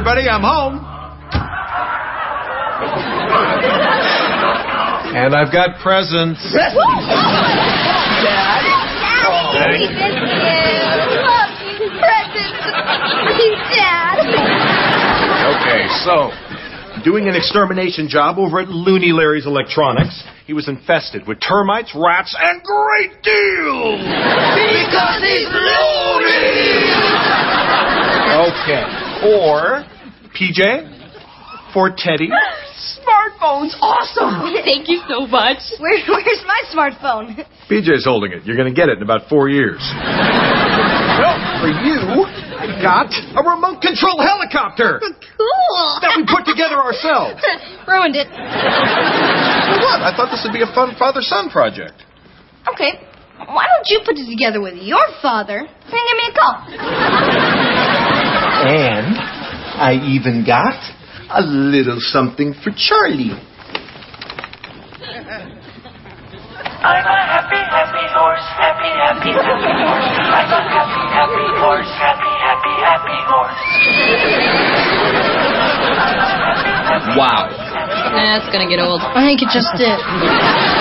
everybody. I'm home. And I've got presents. Dad. Daddy, we miss you. Love you. Presents. Dad. Okay, so doing an extermination job over at Loony Larry's Electronics. He was infested with termites, rats, and great deals. Because he's loony. Okay. Or PJ for Teddy. Smartphone's awesome. Thank you so much. Where, where's my smartphone? PJ's holding it. You're going to get it in about four years. well, for you, I got a remote control helicopter Cool. that we put together ourselves. Ruined it. What? I thought this would be a fun father-son project. Okay. Why don't you put it together with your father and give me a call? And I even got a little something for Charlie. I'm a happy, happy horse, happy, happy, happy horse. I'm a happy, happy horse, happy, happy, happy horse. Wow. That's gonna get old. I think it just did.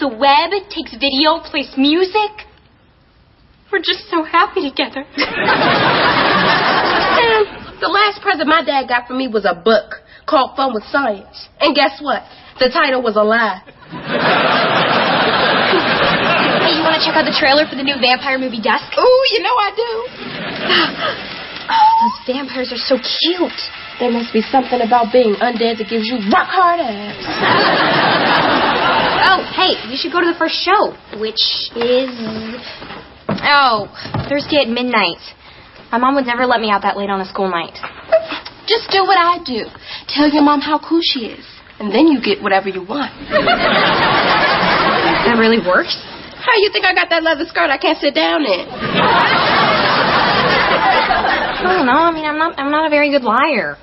The web, takes video, plays music. We're just so happy together. The last present my dad got for me was a book called Fun with Science. And guess what? The title was a lie. Hey, you want to check out the trailer for the new vampire movie Dusk? Ooh, you know I do. Those vampires are so cute. There must be something about being undead that gives you rock hard ass. Oh, hey, you should go to the first show, which is. Oh, Thursday at midnight. My mom would never let me out that late on a school night. Just do what I do. Tell your mom how cool she is. And then you get whatever you want. That really works? How you think I got that leather skirt I can't sit down in? I don't know. I mean, I'm not. I'm not a very good liar.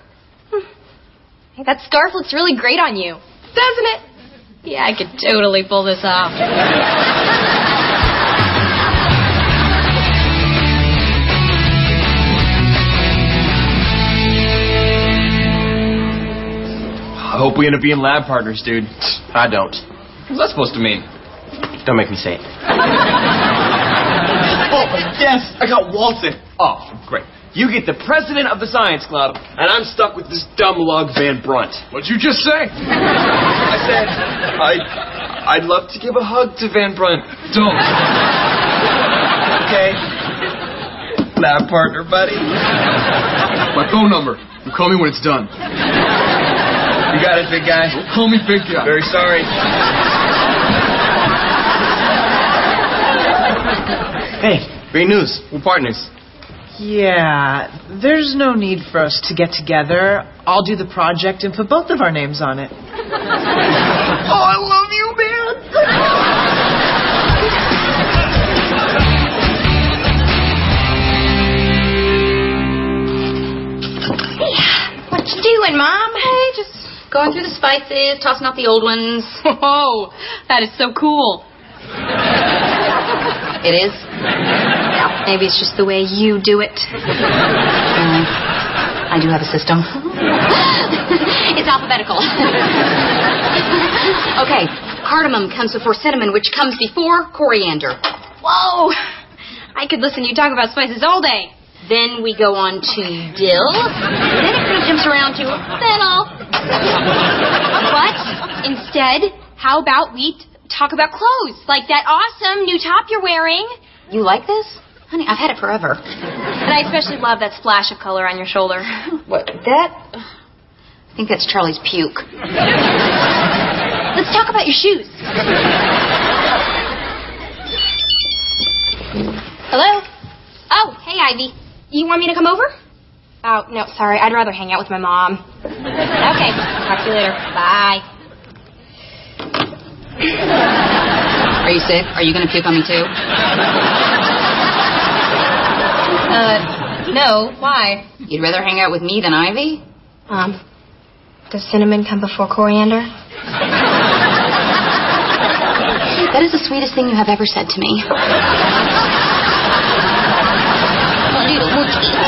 Hey, that scarf looks really great on you. Doesn't it? Yeah, I could totally pull this off. I hope we end up being lab partners, dude. I don't. What's that supposed to mean? Don't make me say it. oh, yes! I got Walton. Oh, great. You get the president of the science club, and I'm stuck with this dumb lug Van Brunt. What'd you just say? I said, I'd, I'd love to give a hug to Van Brunt. Don't. Okay. Lab partner, buddy. My phone number. You call me when it's done. You got it, big guy. Call me big guy. Very sorry. Hey, great news. We're partners. Yeah, there's no need for us to get together. I'll do the project and put both of our names on it. Oh, I love you, man. What you doing, Mom? Hey, just going through the spices, tossing out the old ones. Oh, that is so cool. It is. Maybe it's just the way you do it. Mm, I do have a system. it's alphabetical. okay, cardamom comes before cinnamon, which comes before coriander. Whoa! I could listen to you talk about spices all day. Then we go on to Dill. Then it kind of jumps around to Fiddle. But instead, how about we talk about clothes? Like that awesome new top you're wearing. You like this? Honey, I've had it forever. And I especially love that splash of color on your shoulder. What? That? I think that's Charlie's puke. Let's talk about your shoes. Hello? Oh, hey, Ivy. You want me to come over? Oh, no, sorry. I'd rather hang out with my mom. Okay, talk to you later. Bye. Are you sick? Are you going to puke on me too? Uh, no. Why? You'd rather hang out with me than Ivy? Um, does cinnamon come before coriander? That is the sweetest thing you have ever said to me. Yeah,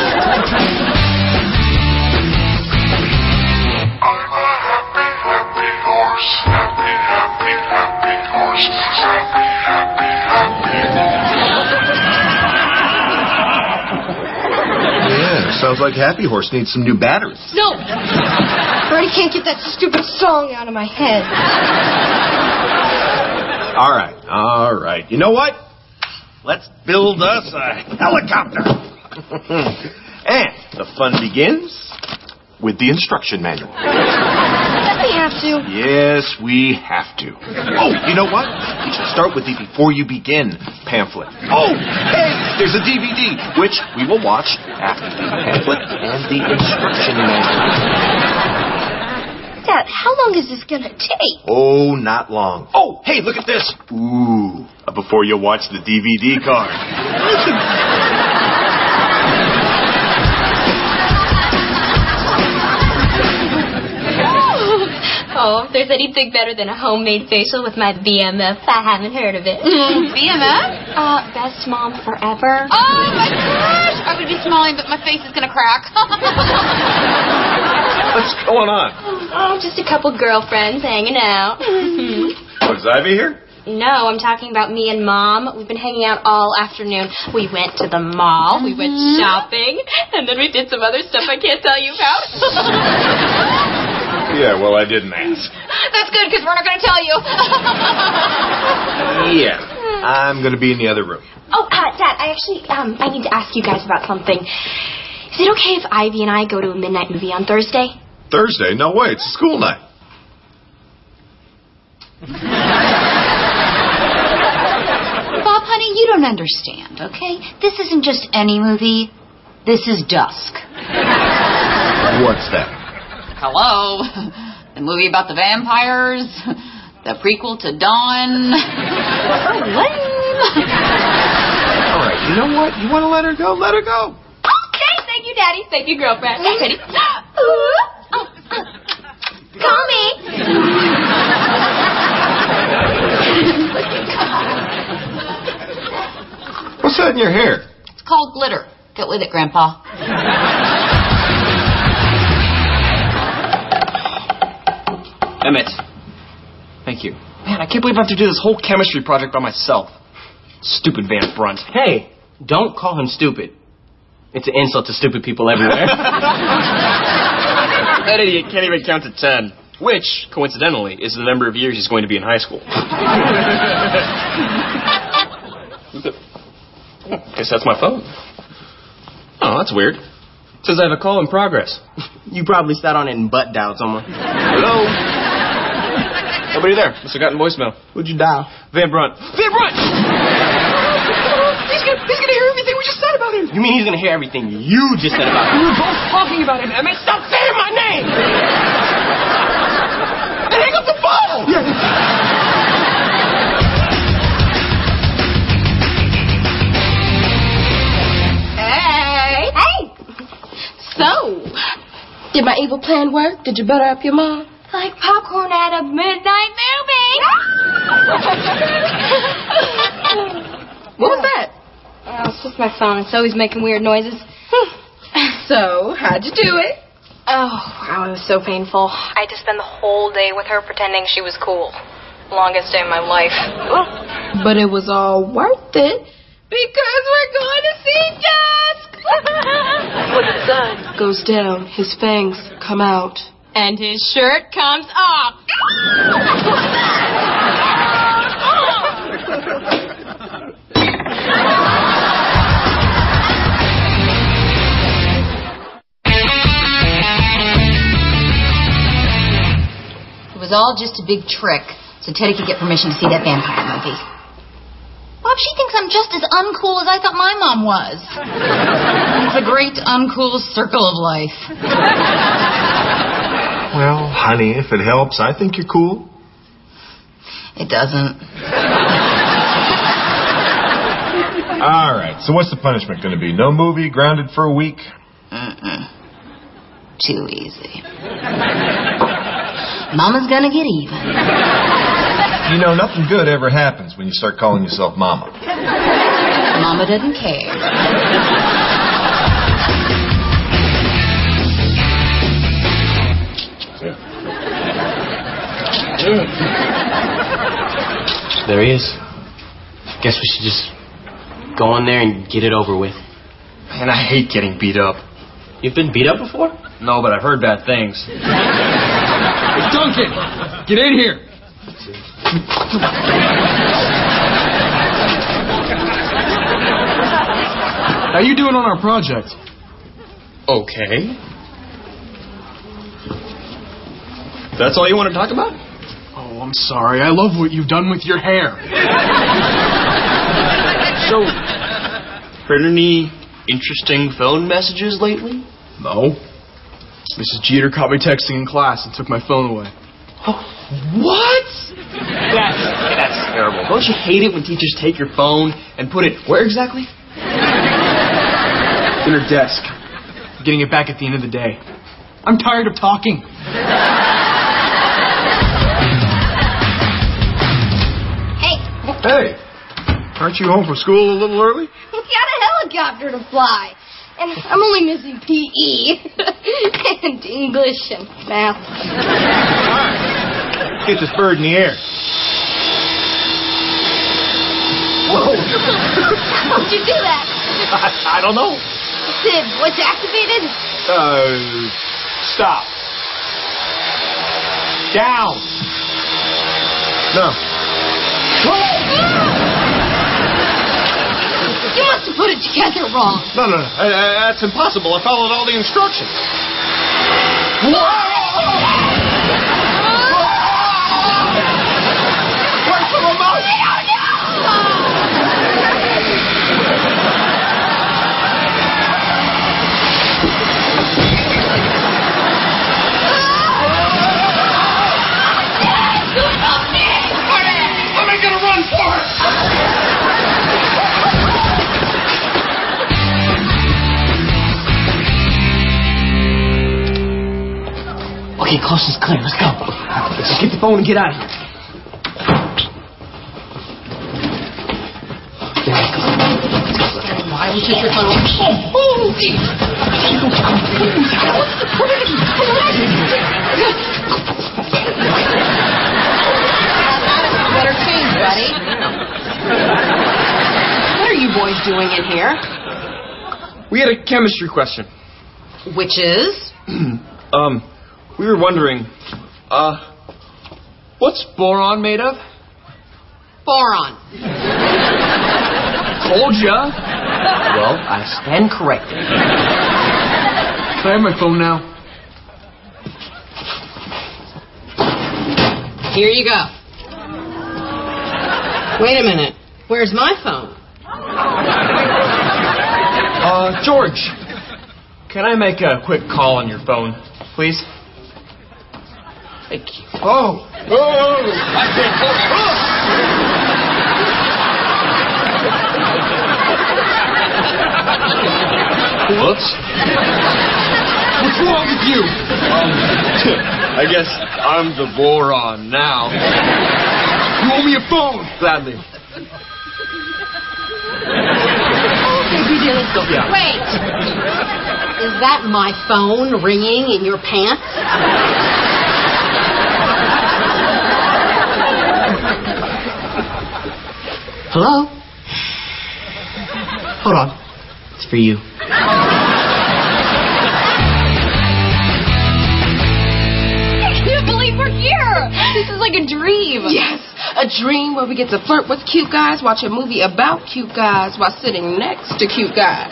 sounds like Happy Horse needs some new batteries. No! I already can't get that stupid song out of my head. All right, all right. You know what? Let's build us a helicopter. and the fun begins with the instruction manual. Does we have to? Yes, we have to. Oh, you know what? We should start with the Before You Begin pamphlet. Oh, hey, there's a DVD, which we will watch after the pamphlet and the instruction manual. Dad, how long is this gonna take? Oh, not long. Oh, hey, look at this. Ooh, before you watch the DVD card. Oh, if there's anything better than a homemade facial with my BMF, I haven't heard of it. BMF? Uh, best mom forever. Oh my gosh! I would be smiling, but my face is gonna crack. What's going on? Oh, just a couple girlfriends hanging out. Oh, is Ivy here? no, I'm talking about me and mom. We've been hanging out all afternoon. We went to the mall, we went shopping, and then we did some other stuff I can't tell you about. Yeah, well, I didn't ask. That's good because we're not gonna tell you. Yeah, I'm going to be in the other room. oh, uh, Dad, I actually, um, I need to ask you guys about something. Is it okay if Ivy and I go to a midnight movie on Thursday? Thursday? No way, it's a school night. Bob, honey, you don't understand, okay? This isn't just any movie. This is Dusk. What's that? Hello. The movie about the vampires. The prequel to Dawn. All right, you know what? You want to let her go? Let her go. Okay, thank you, Daddy. Thank you, girlfriend. Ready? Oh, oh. Call me. What's that in your hair? It's called Glitter. Get with it, Grandpa. Emmett. Thank you. Man, I can't believe I have to do this whole chemistry project by myself. Stupid Van Brunt. Hey, don't call him stupid. It's an insult to stupid people everywhere. that idiot can't even count to ten. Which, coincidentally, is the number of years he's going to be in high school. Guess that's my phone. Oh, that's weird. Says I have a call in progress. You probably sat on it and butt dialed someone. Hello? Nobody there. Must have gotten voicemail. Who'd you dial? Van Brunt. Van Brunt! he's, gonna, he's gonna hear everything we just said about him. You mean he's gonna hear everything you just said about him? We him? were both talking about him, Emmett. Stop saying my name! and hang up the phone! Hey. Hey. So, did my evil plan work? Did you butter up your mom? Like popcorn at a midnight movie. What was that? Oh, it's just my phone. It's always making weird noises. So, how'd you do it? Oh, wow, it was so painful. I had to spend the whole day with her pretending she was cool. Longest day of my life. But it was all worth it because we're going to see Dusk. goes down, his fangs come out. And his shirt comes off. It was all just a big trick so Teddy could get permission to see that vampire movie. Bob, she thinks I'm just as uncool as I thought my mom was. It's a great uncool circle of life. Well, honey, if it helps, I think you're cool. It doesn't. All right, so what's the punishment going to be? No movie, grounded for a week? Mm-mm. Too easy. Mama's gonna get even. You know, nothing good ever happens when you start calling yourself mama. Mama doesn't care. There he is. Guess we should just go in there and get it over with. Man, I hate getting beat up. You've been beat up before? No, but I've heard bad things. Hey, Duncan! Get in here! How you doing on our project? Okay. That's all you want to talk about? Oh, I'm sorry. I love what you've done with your hair. So, heard any interesting phone messages lately? No. Mrs. Jeter caught me texting in class and took my phone away. Oh, What? That's, that's terrible. Don't you hate it when teachers take your phone and put it where exactly? In her desk. Getting it back at the end of the day. I'm tired of talking. Hey, aren't you home from school a little early? we got a helicopter to fly. And I'm only missing PE. and English and math. Get this bird in the air. Whoa. How'd you do that? I, I don't know. Sid, what's activated? Uh, stop. Down. No. You must have put it together wrong. No, no, no. Uh, uh, that's impossible. I followed all the instructions. Where's the remote? I'm Okay, coast is clear. Let's go. Let's get the phone and get out of here. Why would you take your phone? Oh, Better change, buddy. What are you boys doing in here? We had a chemistry question. Which is? um, we were wondering, uh, what's boron made of? Boron. Told ya. Well, I stand corrected. Can I have my phone now? Here you go. Wait a minute. Where's my phone? Uh, George, can I make a quick call on your phone, please? Thank you. Oh. Oh. I can't. Whoops. What's wrong with you? Um, I guess I'm the boron now. You owe me a phone. Gladly. Oh, baby Wait. Is that my phone ringing in your pants? Hello? Hold on. It's for you. I can't believe we're here. This is like a dream. Yes a dream where we get to flirt with cute guys, watch a movie about cute guys while sitting next to cute guys.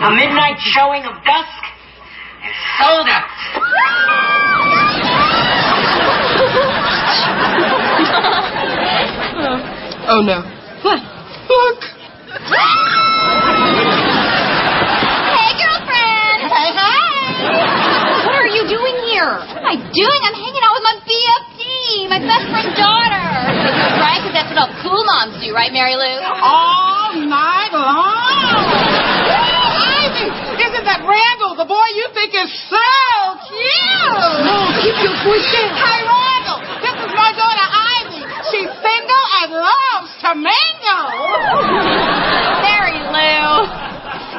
A midnight showing of Dusk is sold out. Oh no. What? Look. Hey, girlfriend! Hey, hey! What are you doing here? Am I doing? I'm hanging out with my BFD, my best friend's daughter. Right? Because that's what all cool moms do, right, Mary Lou? All night long. Ivy, isn't that Randall, the boy you think is so cute? No, keep your voice down. Hey, Randall, this is my daughter Ivy. She's single and loves to mingle. Mary Lou.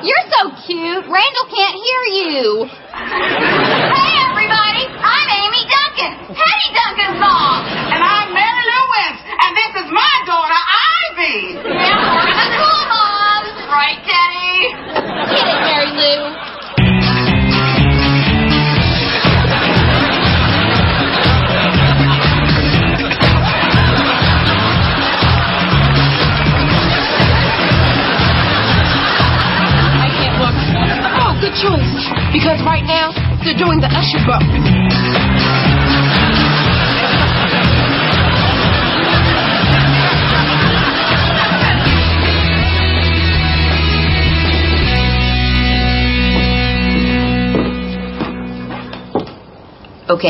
You're so cute. Randall can't hear you. Hey, Amy Duncan, Teddy Duncan's mom. And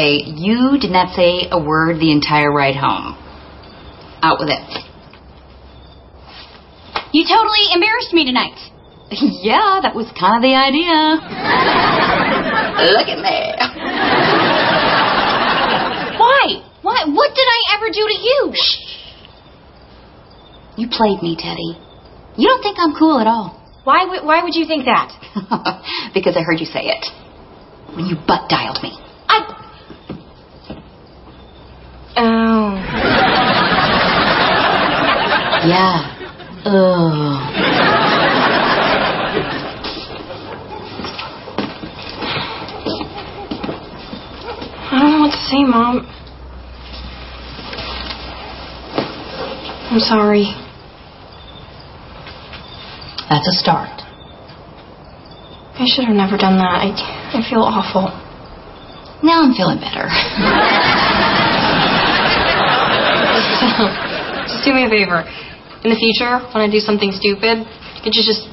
Okay, you did not say a word the entire ride home. Out with it. You totally embarrassed me tonight. yeah, that was kind of the idea. Look at me. Why? Why? What did I ever do to you? Shh. You played me, Teddy. You don't think I'm cool at all. Why would Why would you think that? because I heard you say it. When you butt dialed me. I. Oh. Yeah. Ugh. I don't know what to say, Mom. I'm sorry. That's a start. I should have never done that. I, I feel awful. Now I'm feeling better. just do me a favor. In the future, when I do something stupid, could you just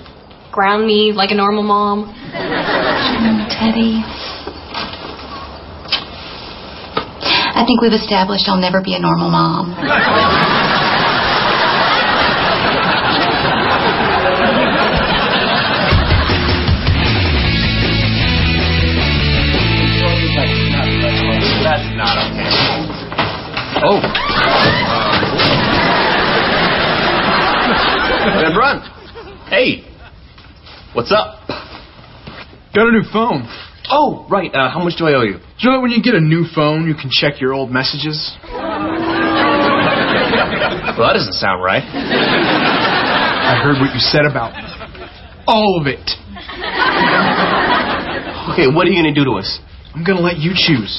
ground me like a normal mom? Teddy. I think we've established I'll never be a normal mom. What's up? Got a new phone. Oh, right. Uh, how much do I owe you? You know when you get a new phone, you can check your old messages? Well, that doesn't sound right. I heard what you said about me. All of it. Okay, what are you going to do to us? I'm going to let you choose.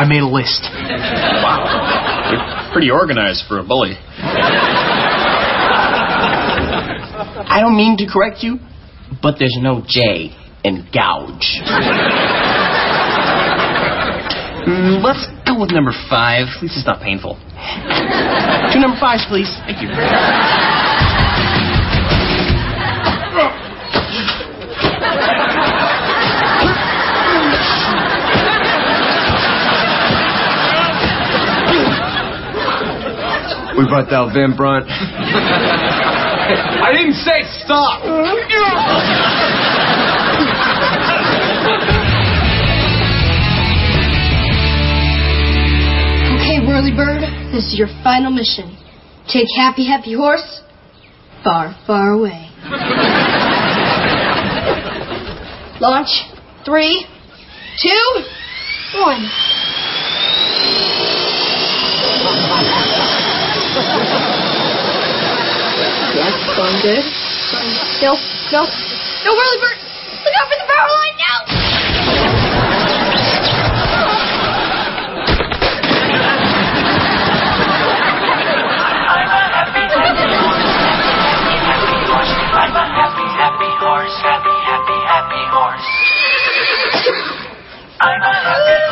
I made a list. Wow. You're pretty organized for a bully. I don't mean to correct you, but there's no J in gouge. Mm, let's go with number five. At least it's not painful. Two number fives, please. Thank you. We brought out Van Brunt. I didn't say stop. Okay, Whirly Bird, this is your final mission. Take Happy Happy Horse far, far away. Launch. Three, two, one. Yes, going good. Going. No, no. No, Whirly Bird! Look out for the power line now! Happy horse, happy, happy, happy horse. I'm a happy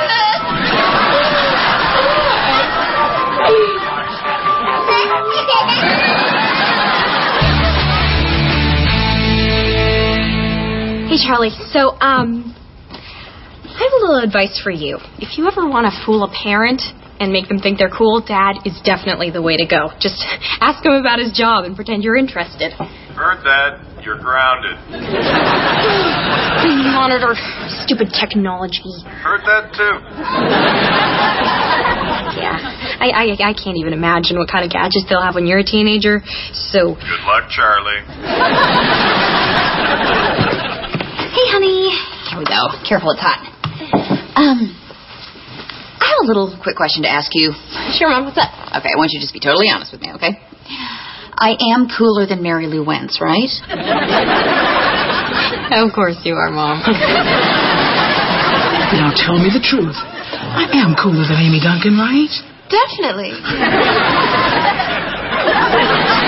Charlie. So, um, I have a little advice for you. If you ever want to fool a parent and make them think they're cool, Dad is definitely the way to go. Just ask him about his job and pretend you're interested. Heard that. You're grounded. Monitor stupid technology. Heard that too. Yeah, I, I I can't even imagine what kind of gadgets they'll have when you're a teenager. So, Good luck, Charlie. Hey, honey. Here we go. Careful, it's hot. Um, I have a little quick question to ask you. Sure, Mom. What's up? Okay, I want you to just be totally honest with me, okay? I am cooler than Mary Lou Wentz, right? of course you are, Mom. Now tell me the truth. I am cooler than Amy Duncan, right? Definitely.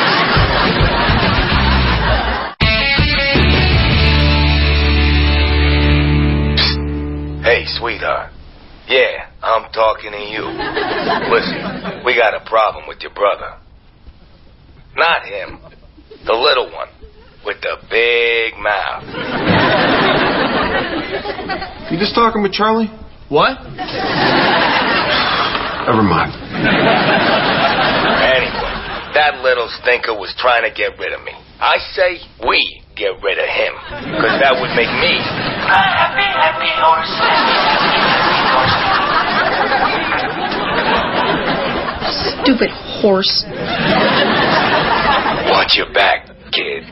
Hey, sweetheart. Yeah, I'm talking to you. Listen, we got a problem with your brother. Not him. The little one. With the big mouth. You just talking with Charlie? What? Never mind. Anyway, that little stinker was trying to get rid of me. I say we get rid of him. Because that would make me A happy, happy horse. Happy, happy horse. Stupid horse. Watch your back, kid.